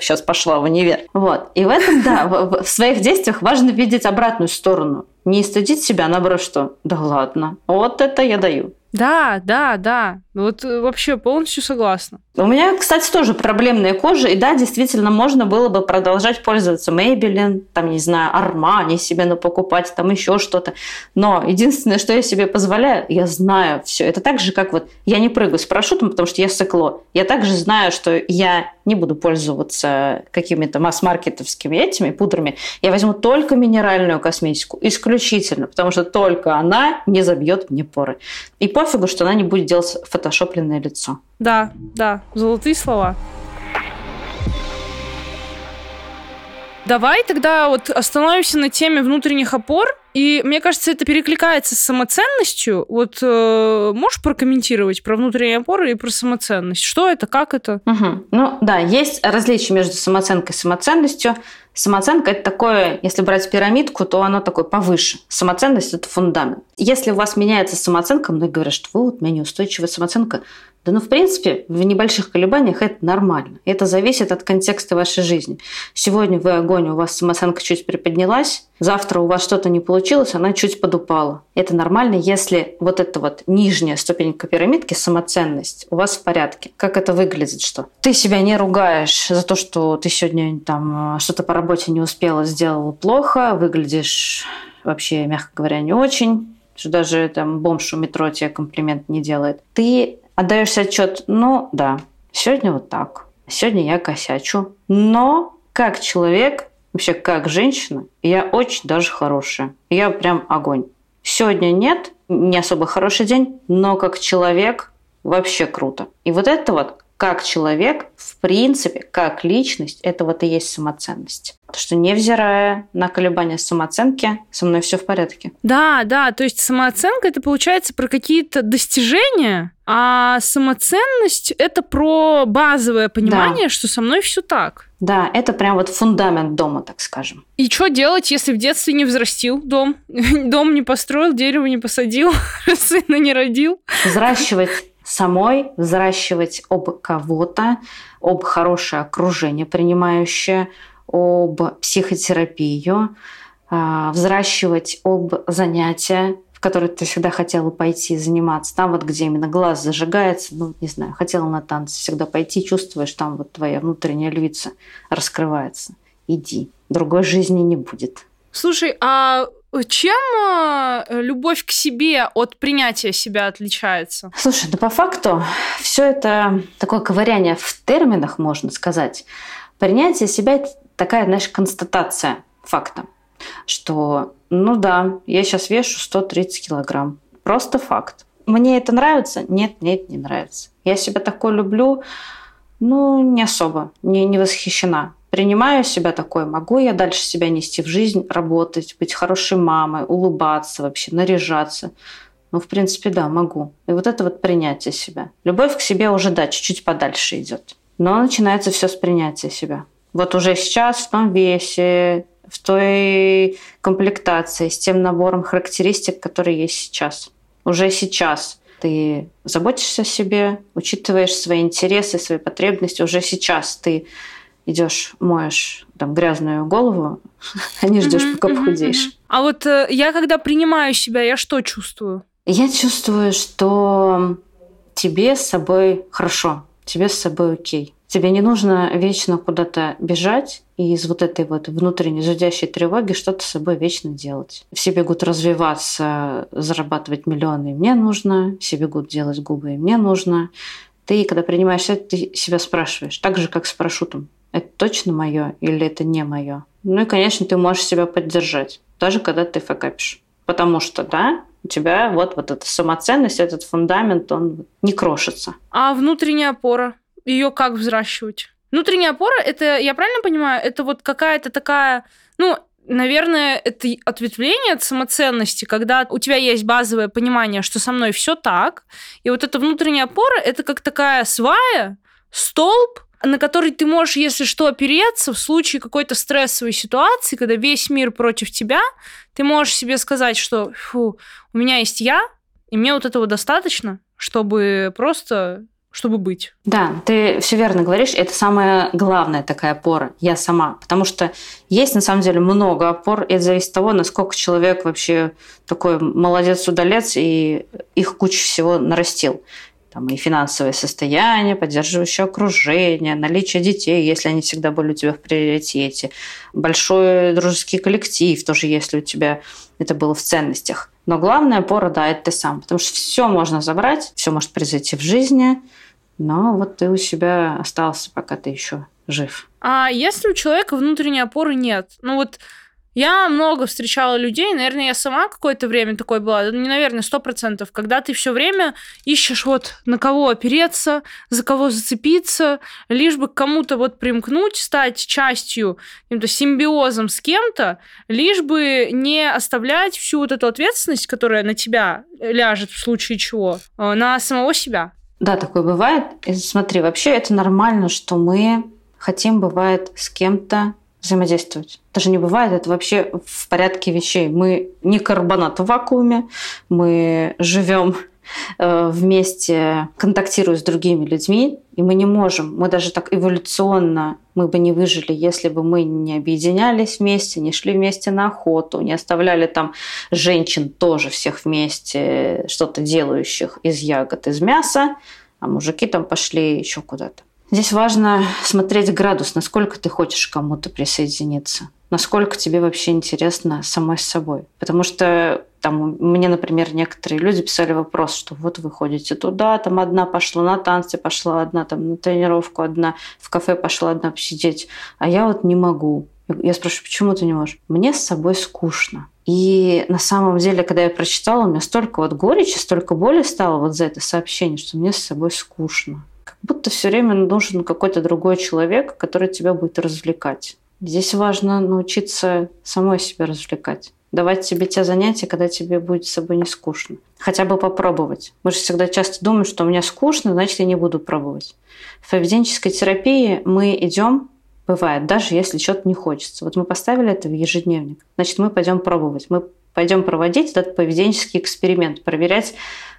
сейчас пошла в универ. Вот. И в этом, да, в, своих действиях важно видеть обратную сторону. Не стыдить себя, наоборот, что да ладно, вот это я даю. Да, да, да. Вот э, вообще полностью согласна. У меня, кстати, тоже проблемная кожа, и да, действительно, можно было бы продолжать пользоваться Maybelline, там, не знаю, Armani себе покупать, там еще что-то. Но единственное, что я себе позволяю, я знаю все. Это так же, как вот я не прыгаю с парашютом, потому что я сыкло. Я также знаю, что я не буду пользоваться какими-то масс-маркетовскими этими пудрами. Я возьму только минеральную косметику, исключительно, потому что только она не забьет мне поры. И пофигу, что она не будет делать фотошопленное лицо. Да, да, золотые слова. Давай тогда вот остановимся на теме внутренних опор. И мне кажется, это перекликается с самоценностью. Вот э, можешь прокомментировать про внутренние опоры и про самоценность? Что это, как это? Угу. Ну да, есть различия между самооценкой и самоценностью. Самооценка – это такое, если брать пирамидку, то оно такое повыше. Самоценность – это фундамент. Если у вас меняется самооценка, многие говорят, что вот, у меня неустойчивая самооценка. Да ну, в принципе, в небольших колебаниях это нормально. Это зависит от контекста вашей жизни. Сегодня вы огонь, у вас самооценка чуть приподнялась, завтра у вас что-то не получилось, она чуть подупала. Это нормально, если вот эта вот нижняя ступенька пирамидки, самоценность, у вас в порядке. Как это выглядит, что ты себя не ругаешь за то, что ты сегодня там что-то по работе не успела, сделала плохо, выглядишь вообще, мягко говоря, не очень, что даже там бомж у метро тебе комплимент не делает. Ты отдаешься отчет, ну да, сегодня вот так, сегодня я косячу, но как человек, вообще как женщина, я очень даже хорошая. Я прям огонь. Сегодня нет, не особо хороший день, но как человек вообще круто. И вот это вот как человек, в принципе, как личность, это вот и есть самоценность. Что невзирая на колебания самооценки, со мной все в порядке. Да, да, то есть самооценка это получается про какие-то достижения, а самоценность это про базовое понимание, да. что со мной все так. Да, это прям вот фундамент дома, так скажем. И что делать, если в детстве не взрастил дом? Дом не построил, дерево не посадил, сына не родил? Взращивать самой взращивать об кого-то, об хорошее окружение принимающее, об психотерапию, а, взращивать об занятия, в которые ты всегда хотела пойти заниматься. Там вот, где именно глаз зажигается, ну, не знаю, хотела на танцы всегда пойти, чувствуешь, там вот твоя внутренняя львица раскрывается. Иди. Другой жизни не будет. Слушай, а чем э, любовь к себе от принятия себя отличается? Слушай, да по факту все это такое ковыряние в терминах, можно сказать. Принятие себя – это такая, знаешь, констатация факта, что, ну да, я сейчас вешу 130 килограмм. Просто факт. Мне это нравится? Нет, нет, не нравится. Я себя такой люблю? Ну, не особо, не, не восхищена принимаю себя такой, могу я дальше себя нести в жизнь, работать, быть хорошей мамой, улыбаться вообще, наряжаться. Ну, в принципе, да, могу. И вот это вот принятие себя. Любовь к себе уже, да, чуть-чуть подальше идет. Но начинается все с принятия себя. Вот уже сейчас в том весе, в той комплектации, с тем набором характеристик, которые есть сейчас. Уже сейчас ты заботишься о себе, учитываешь свои интересы, свои потребности. Уже сейчас ты идешь, моешь там грязную голову, а не ждешь, пока похудеешь. А вот э, я когда принимаю себя, я что чувствую? Я чувствую, что тебе с собой хорошо, тебе с собой окей. Тебе не нужно вечно куда-то бежать и из вот этой вот внутренней зудящей тревоги что-то с собой вечно делать. Все бегут развиваться, зарабатывать миллионы, мне нужно. Все бегут делать губы, мне нужно. Ты, когда принимаешь это, ты себя спрашиваешь, так же, как с парашютом. Это точно мое или это не мое? Ну и, конечно, ты можешь себя поддержать, даже когда ты факапишь. Потому что, да, у тебя вот, вот эта самоценность, этот фундамент, он не крошится. А внутренняя опора? Ее как взращивать? Внутренняя опора, это, я правильно понимаю, это вот какая-то такая, ну, наверное, это ответвление от самоценности, когда у тебя есть базовое понимание, что со мной все так, и вот эта внутренняя опора, это как такая свая, столб, на который ты можешь, если что, опереться в случае какой-то стрессовой ситуации, когда весь мир против тебя, ты можешь себе сказать, что фу, у меня есть я, и мне вот этого достаточно, чтобы просто чтобы быть. Да, ты все верно говоришь. Это самая главная такая опора. Я сама. Потому что есть на самом деле много опор. И это зависит от того, насколько человек вообще такой молодец-удалец и их кучу всего нарастил там и финансовое состояние, поддерживающее окружение, наличие детей, если они всегда были у тебя в приоритете, большой дружеский коллектив, тоже если у тебя это было в ценностях. Но главная опора, да, это ты сам, потому что все можно забрать, все может произойти в жизни, но вот ты у себя остался, пока ты еще жив. А если у человека внутренней опоры нет? Ну вот я много встречала людей, наверное, я сама какое-то время такой была, не, наверное, сто процентов, когда ты все время ищешь вот на кого опереться, за кого зацепиться, лишь бы к кому-то вот примкнуть, стать частью, каким-то симбиозом с кем-то, лишь бы не оставлять всю вот эту ответственность, которая на тебя ляжет в случае чего, э, на самого себя. Да, такое бывает. И смотри, вообще это нормально, что мы хотим, бывает, с кем-то взаимодействовать. Даже не бывает, это вообще в порядке вещей. Мы не карбонат в вакууме, мы живем э, вместе, контактируя с другими людьми, и мы не можем, мы даже так эволюционно, мы бы не выжили, если бы мы не объединялись вместе, не шли вместе на охоту, не оставляли там женщин тоже всех вместе, что-то делающих из ягод, из мяса, а мужики там пошли еще куда-то. Здесь важно смотреть градус, насколько ты хочешь кому-то присоединиться, насколько тебе вообще интересно самой с собой. Потому что там мне, например, некоторые люди писали вопрос, что вот вы ходите туда, там одна пошла на танцы, пошла одна там на тренировку, одна в кафе пошла одна посидеть, а я вот не могу. Я спрашиваю, почему ты не можешь? Мне с собой скучно. И на самом деле, когда я прочитала, у меня столько вот горечи, столько боли стало вот за это сообщение, что мне с собой скучно будто все время нужен какой-то другой человек, который тебя будет развлекать. Здесь важно научиться самой себя развлекать. Давать себе те занятия, когда тебе будет с собой не скучно. Хотя бы попробовать. Мы же всегда часто думаем, что у меня скучно, значит, я не буду пробовать. В поведенческой терапии мы идем, бывает, даже если что-то не хочется. Вот мы поставили это в ежедневник, значит, мы пойдем пробовать. Мы пойдем проводить этот поведенческий эксперимент, проверять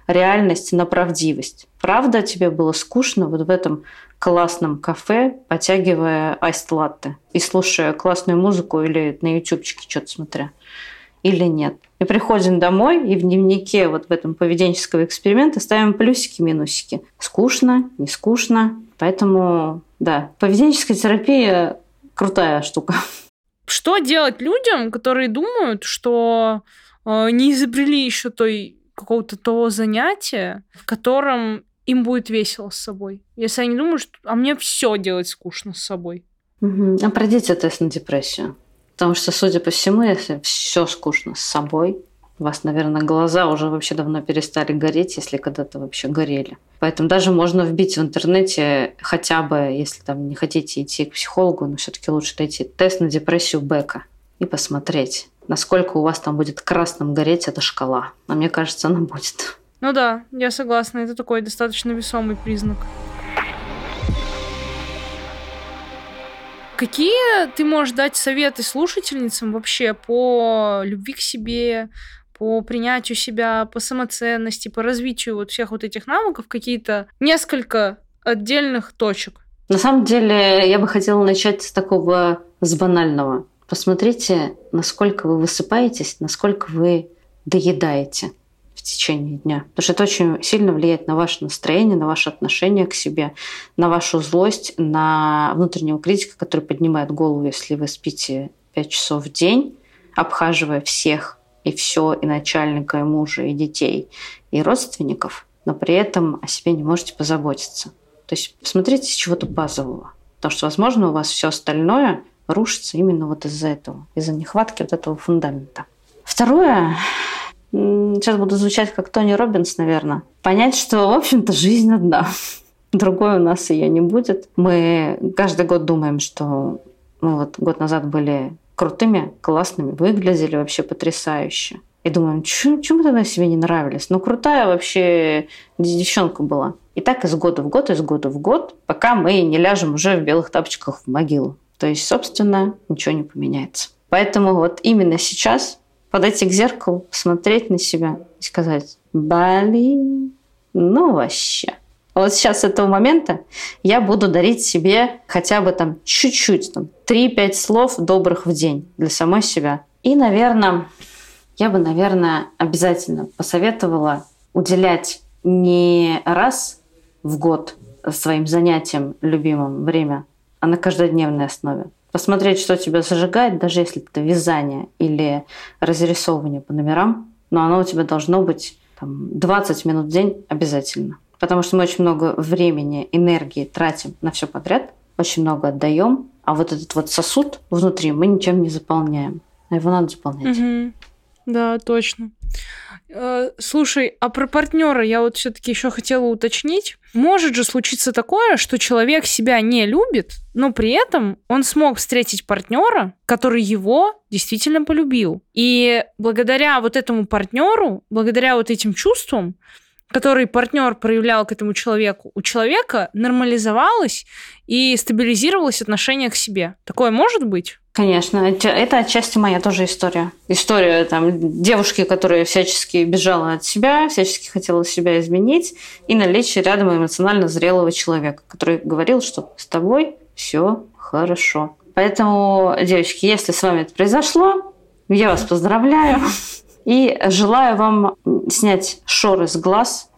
реальность на правдивость. Правда тебе было скучно вот в этом классном кафе, потягивая айст-латте и слушая классную музыку или на ютубчике что-то смотря? Или нет? И приходим домой, и в дневнике вот в этом поведенческого эксперимента ставим плюсики, минусики. Скучно, не скучно. Поэтому, да, поведенческая терапия крутая штука. Что делать людям, которые думают, что э, не изобрели еще той какого-то того занятия, в котором им будет весело с собой. Если они думают, что а мне все делать скучно с собой. Угу. А пройдите тест на депрессию. Потому что, судя по всему, если все скучно с собой, у вас, наверное, глаза уже вообще давно перестали гореть, если когда-то вообще горели. Поэтому даже можно вбить в интернете хотя бы, если там не хотите идти к психологу, но все-таки лучше найти тест на депрессию Бека и посмотреть, насколько у вас там будет красным гореть эта шкала. А мне кажется, она будет. Ну да, я согласна, это такой достаточно весомый признак. Какие ты можешь дать советы слушательницам вообще по любви к себе, по принятию себя, по самоценности, по развитию вот всех вот этих навыков, какие-то несколько отдельных точек? На самом деле, я бы хотела начать с такого, с банального. Посмотрите, насколько вы высыпаетесь, насколько вы доедаете. в течение дня. Потому что это очень сильно влияет на ваше настроение, на ваше отношение к себе, на вашу злость, на внутреннего критика, который поднимает голову, если вы спите 5 часов в день, обхаживая всех и все, и начальника, и мужа, и детей, и родственников, но при этом о себе не можете позаботиться. То есть посмотрите с чего-то базового. Потому что, возможно, у вас все остальное рушится именно вот из-за этого, из-за нехватки вот этого фундамента. Второе, сейчас буду звучать как Тони Робинс, наверное, понять, что, в общем-то, жизнь одна. Другой у нас ее не будет. Мы каждый год думаем, что мы вот год назад были крутыми, классными, выглядели вообще потрясающе. И думаем, чему тогда себе не нравились? Ну, крутая вообще девчонка была. И так из года в год, из года в год, пока мы не ляжем уже в белых тапочках в могилу. То есть, собственно, ничего не поменяется. Поэтому вот именно сейчас подойти к зеркалу, посмотреть на себя и сказать, блин, ну вообще. Вот сейчас с этого момента я буду дарить себе хотя бы там чуть-чуть, там 3-5 слов добрых в день для самой себя. И, наверное, я бы, наверное, обязательно посоветовала уделять не раз в год своим занятиям любимым время, а на каждодневной основе посмотреть, что тебя зажигает, даже если это вязание или разрисовывание по номерам, но оно у тебя должно быть там, 20 минут в день обязательно. Потому что мы очень много времени, энергии тратим на все подряд, очень много отдаем, а вот этот вот сосуд внутри мы ничем не заполняем. А его надо заполнять. Угу. Да, точно. Э, слушай, а про партнера я вот все-таки еще хотела уточнить. Может же случиться такое, что человек себя не любит, но при этом он смог встретить партнера, который его действительно полюбил. И благодаря вот этому партнеру, благодаря вот этим чувствам, который партнер проявлял к этому человеку, у человека нормализовалось и стабилизировалось отношение к себе. Такое может быть? Конечно, это отчасти моя тоже история. История там девушки, которая всячески бежала от себя, всячески хотела себя изменить, и наличие рядом эмоционально зрелого человека, который говорил, что с тобой все хорошо. Поэтому, девочки, если с вами это произошло, я вас поздравляю и желаю вам снять шоры с глаз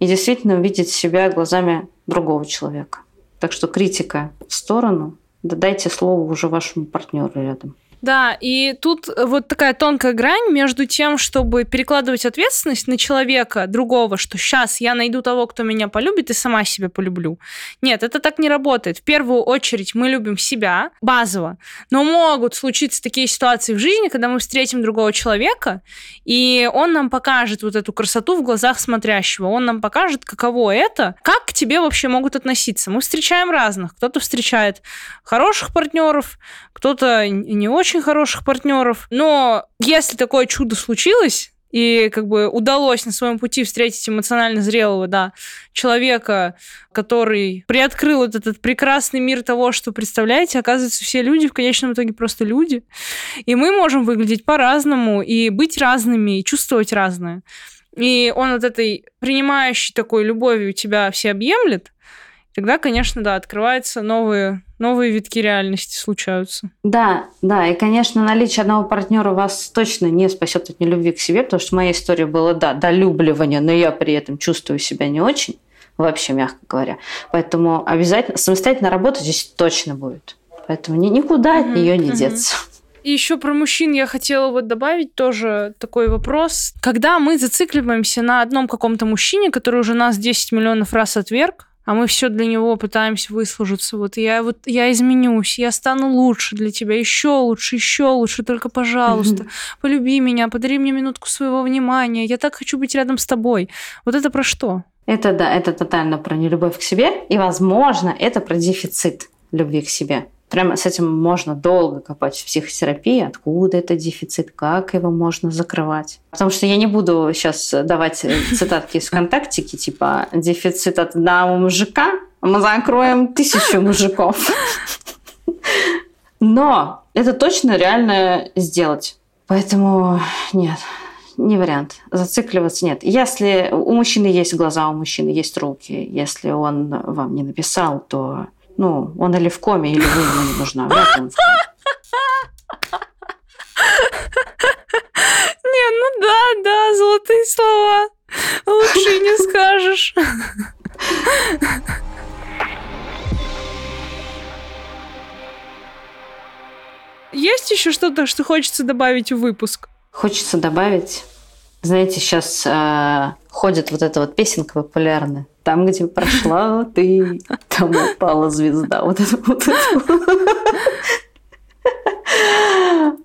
и действительно увидеть себя глазами другого человека. Так что критика в сторону, да дайте слово уже вашему партнеру рядом. Да, и тут вот такая тонкая грань между тем, чтобы перекладывать ответственность на человека другого, что сейчас я найду того, кто меня полюбит, и сама себя полюблю. Нет, это так не работает. В первую очередь мы любим себя базово, но могут случиться такие ситуации в жизни, когда мы встретим другого человека, и он нам покажет вот эту красоту в глазах смотрящего, он нам покажет, каково это, как к тебе вообще могут относиться. Мы встречаем разных. Кто-то встречает хороших партнеров, кто-то не очень хороших партнеров. Но если такое чудо случилось, и как бы удалось на своем пути встретить эмоционально зрелого, да, человека, который приоткрыл вот этот прекрасный мир того, что, представляете, оказывается, все люди в конечном итоге просто люди. И мы можем выглядеть по-разному, и быть разными, и чувствовать разное. И он от этой принимающей такой любовью тебя все объемлет, тогда, конечно, да, открываются новые, новые витки реальности случаются. Да, да, и, конечно, наличие одного партнера вас точно не спасет от нелюбви к себе, потому что моя история была, да, долюбливание, но я при этом чувствую себя не очень, вообще, мягко говоря. Поэтому обязательно самостоятельно работать здесь точно будет. Поэтому никуда от нее не деться. И еще про мужчин я хотела вот добавить тоже такой вопрос. Когда мы зацикливаемся на одном каком-то мужчине, который уже нас 10 миллионов раз отверг, а мы все для него пытаемся выслужиться. Вот я вот я изменюсь, я стану лучше для тебя, еще лучше, еще лучше, только пожалуйста, полюби меня, подари мне минутку своего внимания, я так хочу быть рядом с тобой. Вот это про что? Это да, это тотально про нелюбовь к себе, и, возможно, это про дефицит любви к себе. Прямо с этим можно долго копать в психотерапии, откуда это дефицит, как его можно закрывать. Потому что я не буду сейчас давать цитатки из ВКонтактики, типа «дефицит от одного мужика, мы закроем тысячу мужиков». Но это точно реально сделать. Поэтому нет, не вариант. Зацикливаться нет. Если у мужчины есть глаза, у мужчины есть руки, если он вам не написал, то ну, он или в коме, или вы ему не нужна. Не, ну да, да, золотые слова. Лучше не скажешь. Есть еще что-то, что хочется добавить в выпуск? Хочется добавить знаете, сейчас э, ходит вот эта вот песенка популярная. Там, где прошла ты, там упала звезда. Вот это вот.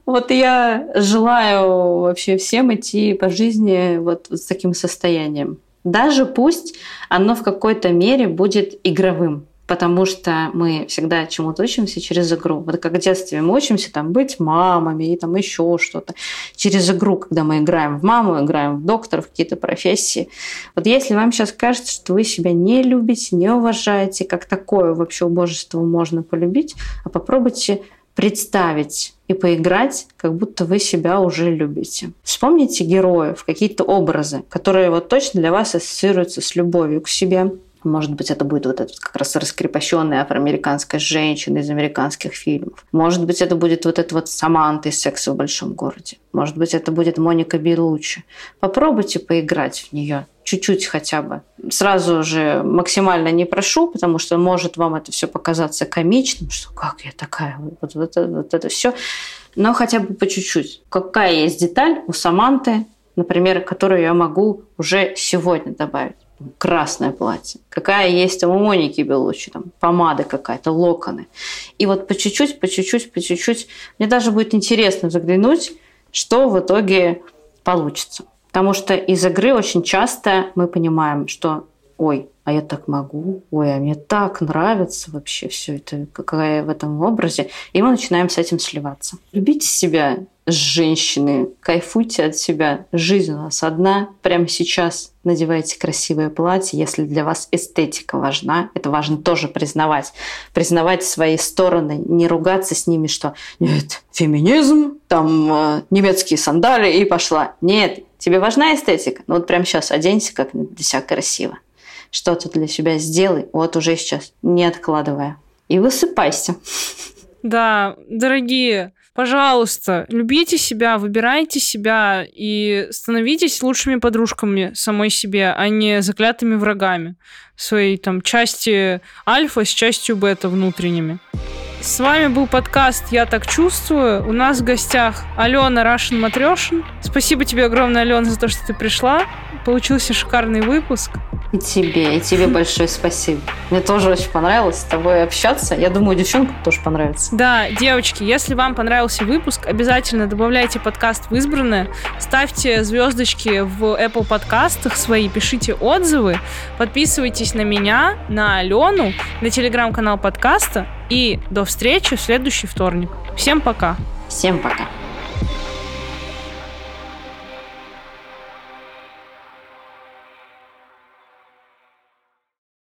Вот я желаю вообще всем идти по жизни вот с таким состоянием. Даже пусть оно в какой-то мере будет игровым потому что мы всегда чему-то учимся через игру. Вот как в детстве мы учимся там быть мамами и там еще что-то. Через игру, когда мы играем в маму, играем в доктора, в какие-то профессии. Вот если вам сейчас кажется, что вы себя не любите, не уважаете, как такое вообще убожество можно полюбить, а попробуйте представить и поиграть, как будто вы себя уже любите. Вспомните героев, какие-то образы, которые вот точно для вас ассоциируются с любовью к себе, может быть, это будет вот эта как раз раскрепощенная афроамериканская женщина из американских фильмов. Может быть, это будет вот эта вот Саманта из «Секса в большом городе». Может быть, это будет Моника Белучи. Попробуйте поиграть в нее чуть-чуть хотя бы. Сразу же максимально не прошу, потому что может вам это все показаться комичным, что как я такая, вот, вот, вот это все. Но хотя бы по чуть-чуть. Какая есть деталь у Саманты, например, которую я могу уже сегодня добавить красное платье, какая есть там у Моники Белучи, там помада какая-то, локоны. И вот по чуть-чуть, по чуть-чуть, по чуть-чуть. Мне даже будет интересно заглянуть, что в итоге получится. Потому что из игры очень часто мы понимаем, что ой, а я так могу, ой, а мне так нравится вообще все это, какая я в этом образе. И мы начинаем с этим сливаться. Любите себя, женщины, кайфуйте от себя. Жизнь у нас одна. Прямо сейчас надевайте красивое платье, если для вас эстетика важна. Это важно тоже признавать. Признавать свои стороны, не ругаться с ними, что нет, феминизм, там э, немецкие сандали и пошла. Нет, тебе важна эстетика? Ну вот прямо сейчас оденься как для себя красиво что-то для себя сделай, вот уже сейчас, не откладывая. И высыпайся. Да, дорогие, пожалуйста, любите себя, выбирайте себя и становитесь лучшими подружками самой себе, а не заклятыми врагами своей там части альфа с частью бета внутренними. С вами был подкаст «Я так чувствую». У нас в гостях Алена Рашин Матрешин. Спасибо тебе огромное, Алена, за то, что ты пришла. Получился шикарный выпуск. И тебе, и тебе большое спасибо. Мне тоже очень понравилось с тобой общаться. Я думаю, девчонкам тоже понравится. Да, девочки, если вам понравился выпуск, обязательно добавляйте подкаст в избранное, ставьте звездочки в Apple подкастах свои, пишите отзывы, подписывайтесь на меня, на Алену, на телеграм-канал подкаста и до встречи в следующий вторник. Всем пока. Всем пока.